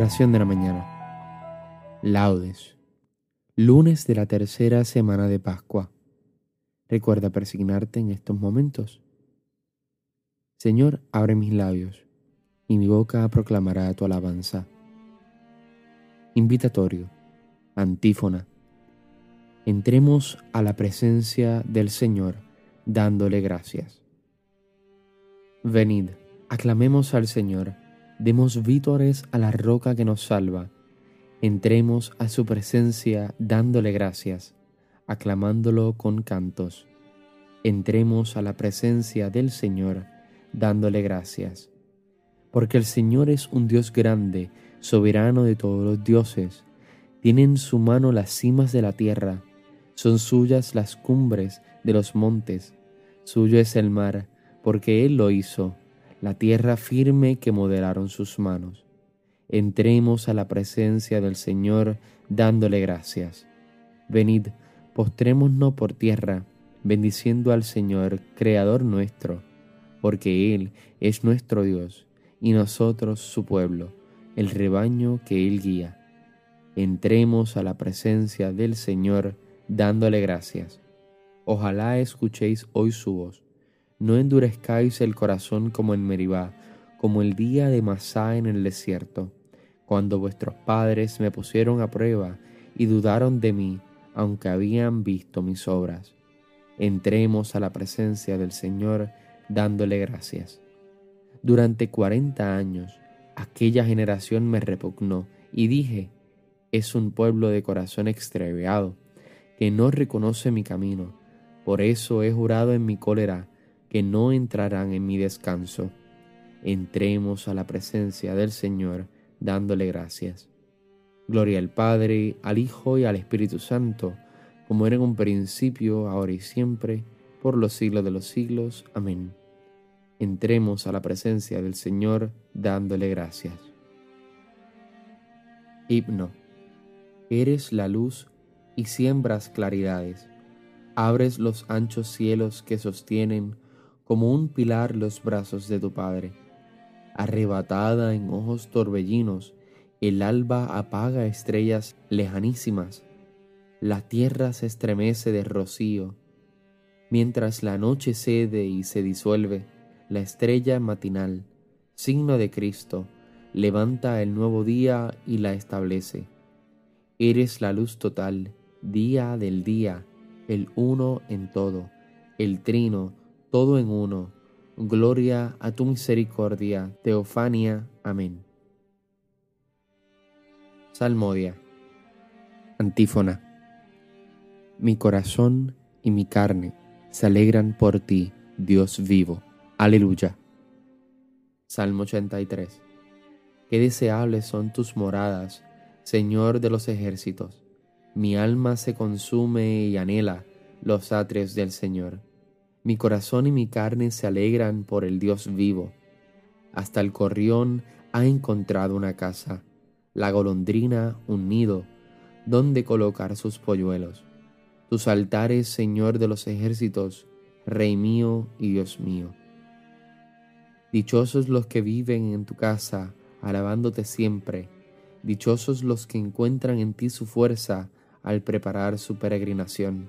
Oración de la mañana. Laudes. Lunes de la tercera semana de Pascua. Recuerda persignarte en estos momentos. Señor, abre mis labios, y mi boca proclamará tu alabanza. Invitatorio. Antífona. Entremos a la presencia del Señor dándole gracias. Venid, aclamemos al Señor Demos vítores a la roca que nos salva. Entremos a su presencia dándole gracias, aclamándolo con cantos. Entremos a la presencia del Señor dándole gracias. Porque el Señor es un Dios grande, soberano de todos los dioses. Tiene en su mano las cimas de la tierra, son suyas las cumbres de los montes. Suyo es el mar, porque Él lo hizo la tierra firme que modelaron sus manos. Entremos a la presencia del Señor dándole gracias. Venid, postrémonos por tierra, bendiciendo al Señor, Creador nuestro, porque Él es nuestro Dios y nosotros su pueblo, el rebaño que Él guía. Entremos a la presencia del Señor dándole gracias. Ojalá escuchéis hoy su voz no endurezcáis el corazón como en Meribá, como el día de Masá en el desierto, cuando vuestros padres me pusieron a prueba y dudaron de mí, aunque habían visto mis obras. Entremos a la presencia del Señor dándole gracias. Durante cuarenta años aquella generación me repugnó y dije, es un pueblo de corazón extraviado, que no reconoce mi camino. Por eso he jurado en mi cólera que no entrarán en mi descanso. Entremos a la presencia del Señor dándole gracias. Gloria al Padre, al Hijo y al Espíritu Santo, como era en un principio, ahora y siempre, por los siglos de los siglos. Amén. Entremos a la presencia del Señor dándole gracias. Himno. Eres la luz y siembras claridades. Abres los anchos cielos que sostienen como un pilar los brazos de tu Padre. Arrebatada en ojos torbellinos, el alba apaga estrellas lejanísimas, la tierra se estremece de rocío, mientras la noche cede y se disuelve, la estrella matinal, signo de Cristo, levanta el nuevo día y la establece. Eres la luz total, día del día, el uno en todo, el trino, todo en uno. Gloria a tu misericordia, Teofania. Amén. Salmodia. Antífona. Mi corazón y mi carne se alegran por ti, Dios vivo. Aleluya. Salmo 83. Qué deseables son tus moradas, Señor de los ejércitos. Mi alma se consume y anhela los atrios del Señor. Mi corazón y mi carne se alegran por el Dios vivo. Hasta el corrión ha encontrado una casa, la golondrina un nido, donde colocar sus polluelos. Tus altares, Señor de los ejércitos, Rey mío y Dios mío. Dichosos los que viven en tu casa, alabándote siempre. Dichosos los que encuentran en ti su fuerza al preparar su peregrinación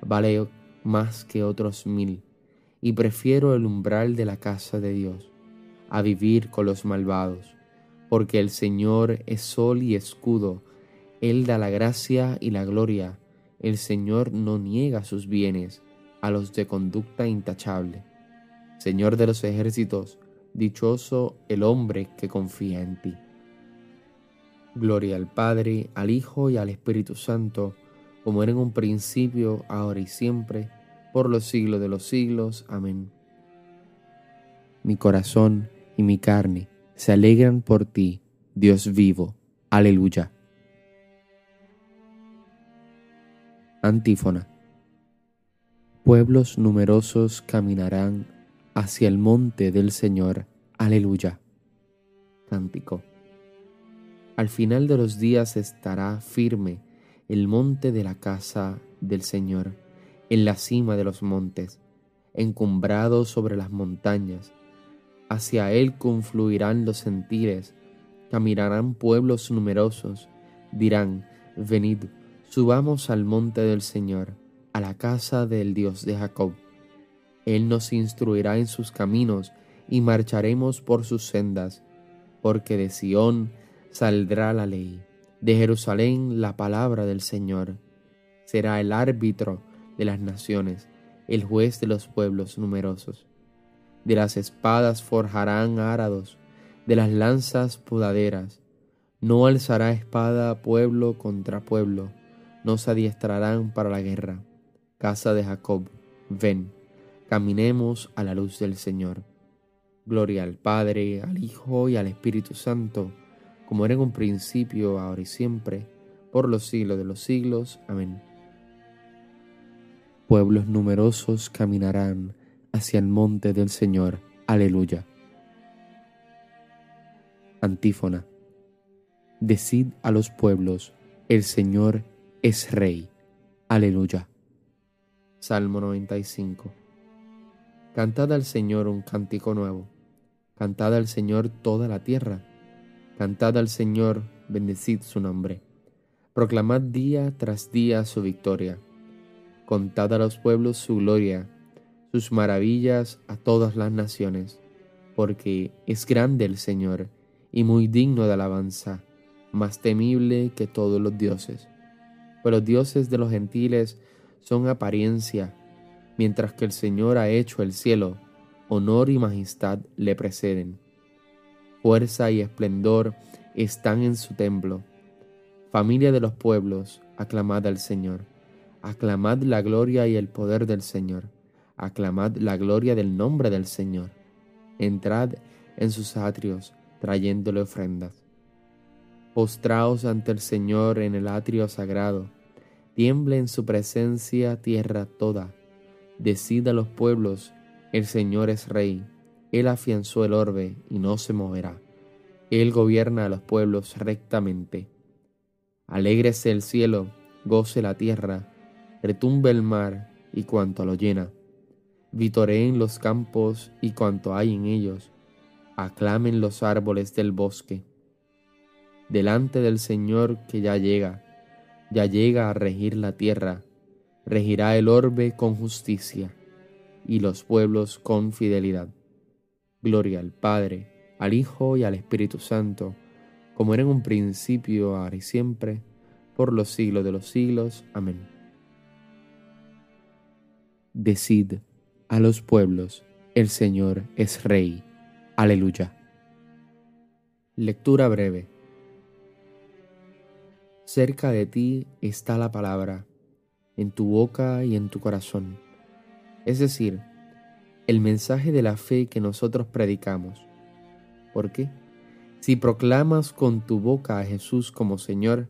vale más que otros mil, y prefiero el umbral de la casa de Dios a vivir con los malvados, porque el Señor es sol y escudo, Él da la gracia y la gloria, el Señor no niega sus bienes a los de conducta intachable. Señor de los ejércitos, dichoso el hombre que confía en ti. Gloria al Padre, al Hijo y al Espíritu Santo, como era en un principio, ahora y siempre, por los siglos de los siglos. Amén. Mi corazón y mi carne se alegran por ti, Dios vivo. Aleluya. Antífona. Pueblos numerosos caminarán hacia el monte del Señor. Aleluya. Cántico. Al final de los días estará firme el monte de la casa del Señor, en la cima de los montes, encumbrado sobre las montañas. Hacia él confluirán los sentires, caminarán pueblos numerosos, dirán, venid, subamos al monte del Señor, a la casa del Dios de Jacob. Él nos instruirá en sus caminos y marcharemos por sus sendas, porque de Sión saldrá la ley, de Jerusalén la palabra del Señor. Será el árbitro de las naciones, el juez de los pueblos numerosos. De las espadas forjarán árados, de las lanzas podaderas. No alzará espada pueblo contra pueblo, no se adiestrarán para la guerra. Casa de Jacob, ven, caminemos a la luz del Señor. Gloria al Padre, al Hijo y al Espíritu Santo, como era en un principio, ahora y siempre, por los siglos de los siglos. Amén. Pueblos numerosos caminarán hacia el monte del Señor. Aleluya. Antífona. Decid a los pueblos, el Señor es Rey. Aleluya. Salmo 95. Cantad al Señor un cántico nuevo. Cantad al Señor toda la tierra. Cantad al Señor, bendecid su nombre. Proclamad día tras día su victoria. Contad a los pueblos su gloria, sus maravillas a todas las naciones, porque es grande el Señor y muy digno de alabanza, más temible que todos los dioses. Pues los dioses de los gentiles son apariencia, mientras que el Señor ha hecho el cielo, honor y majestad le preceden. Fuerza y esplendor están en su templo. Familia de los pueblos, aclamad al Señor. Aclamad la gloria y el poder del Señor. Aclamad la gloria del nombre del Señor. Entrad en sus atrios, trayéndole ofrendas. Postraos ante el Señor en el atrio sagrado. Tiemble en su presencia tierra toda. Decida los pueblos, el Señor es rey. Él afianzó el orbe y no se moverá. Él gobierna a los pueblos rectamente. Alégrese el cielo, goce la tierra, retumbe el mar y cuanto lo llena. Vitoreen los campos y cuanto hay en ellos. Aclamen los árboles del bosque. Delante del Señor que ya llega, ya llega a regir la tierra, regirá el orbe con justicia y los pueblos con fidelidad. Gloria al Padre, al Hijo y al Espíritu Santo, como era en un principio, ahora y siempre, por los siglos de los siglos. Amén. Decid a los pueblos, el Señor es Rey. Aleluya. Lectura breve. Cerca de ti está la palabra, en tu boca y en tu corazón. Es decir, el mensaje de la fe que nosotros predicamos. ¿Por qué? Si proclamas con tu boca a Jesús como Señor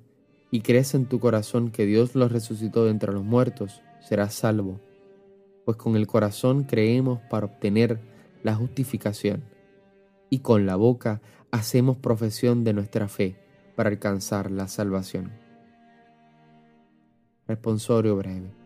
y crees en tu corazón que Dios lo resucitó de entre los muertos, serás salvo, pues con el corazón creemos para obtener la justificación y con la boca hacemos profesión de nuestra fe para alcanzar la salvación. Responsorio breve.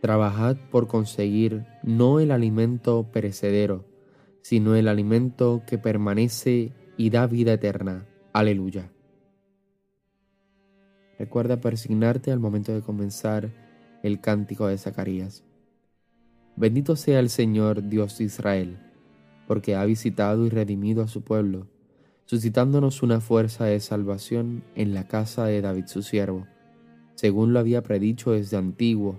Trabajad por conseguir no el alimento perecedero, sino el alimento que permanece y da vida eterna. Aleluya. Recuerda persignarte al momento de comenzar el cántico de Zacarías. Bendito sea el Señor Dios de Israel, porque ha visitado y redimido a su pueblo, suscitándonos una fuerza de salvación en la casa de David su siervo, según lo había predicho desde antiguo,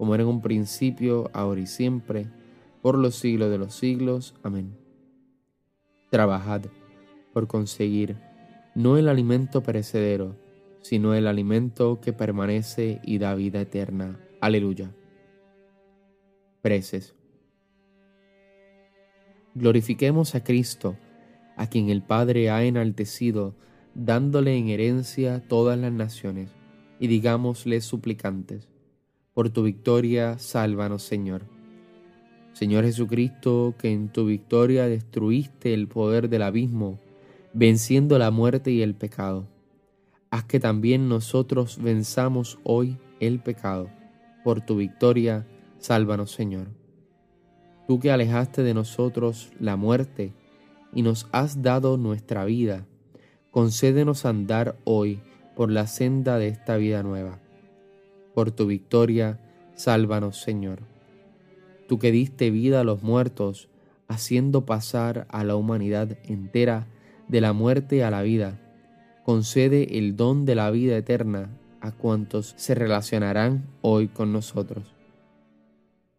como era en un principio, ahora y siempre, por los siglos de los siglos. Amén. Trabajad por conseguir no el alimento perecedero, sino el alimento que permanece y da vida eterna. Aleluya. Preces. Glorifiquemos a Cristo a quien el Padre ha enaltecido, dándole en herencia todas las naciones, y digámosle suplicantes, por tu victoria, sálvanos, Señor. Señor Jesucristo, que en tu victoria destruiste el poder del abismo, venciendo la muerte y el pecado. Haz que también nosotros venzamos hoy el pecado. Por tu victoria, sálvanos, Señor. Tú que alejaste de nosotros la muerte, y nos has dado nuestra vida, concédenos andar hoy por la senda de esta vida nueva. Por tu victoria, sálvanos, Señor. Tú que diste vida a los muertos, haciendo pasar a la humanidad entera de la muerte a la vida, concede el don de la vida eterna a cuantos se relacionarán hoy con nosotros.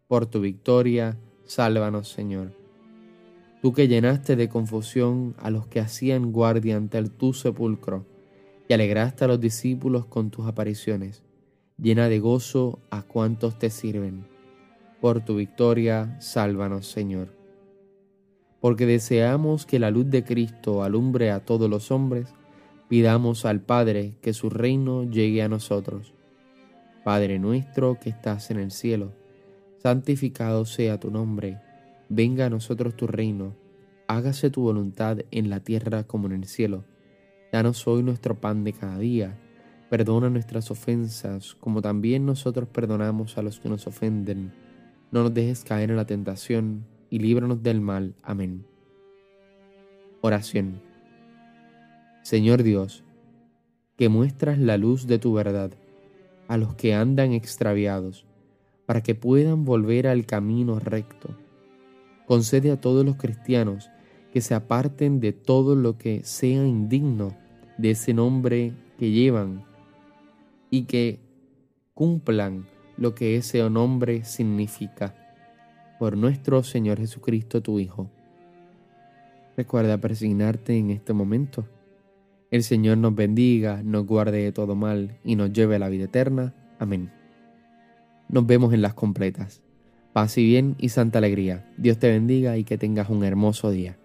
Por tu victoria, sálvanos, Señor tú que llenaste de confusión a los que hacían guardia ante el tu sepulcro, y alegraste a los discípulos con tus apariciones, llena de gozo a cuantos te sirven. Por tu victoria, sálvanos, Señor. Porque deseamos que la luz de Cristo alumbre a todos los hombres, pidamos al Padre que su reino llegue a nosotros. Padre nuestro que estás en el cielo, santificado sea tu nombre Venga a nosotros tu reino, hágase tu voluntad en la tierra como en el cielo. Danos hoy nuestro pan de cada día. Perdona nuestras ofensas, como también nosotros perdonamos a los que nos ofenden. No nos dejes caer en la tentación, y líbranos del mal. Amén. Oración. Señor Dios, que muestras la luz de tu verdad a los que andan extraviados, para que puedan volver al camino recto Concede a todos los cristianos que se aparten de todo lo que sea indigno de ese nombre que llevan y que cumplan lo que ese nombre significa. Por nuestro Señor Jesucristo, tu Hijo. Recuerda persignarte en este momento. El Señor nos bendiga, nos guarde de todo mal y nos lleve a la vida eterna. Amén. Nos vemos en las completas. Paz y bien y santa alegría. Dios te bendiga y que tengas un hermoso día.